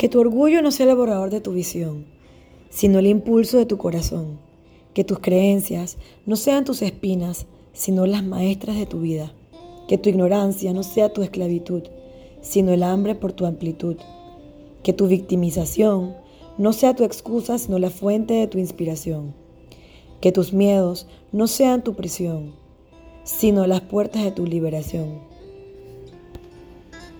Que tu orgullo no sea el borrador de tu visión, sino el impulso de tu corazón. Que tus creencias no sean tus espinas, sino las maestras de tu vida. Que tu ignorancia no sea tu esclavitud, sino el hambre por tu amplitud. Que tu victimización no sea tu excusa, sino la fuente de tu inspiración. Que tus miedos no sean tu prisión, sino las puertas de tu liberación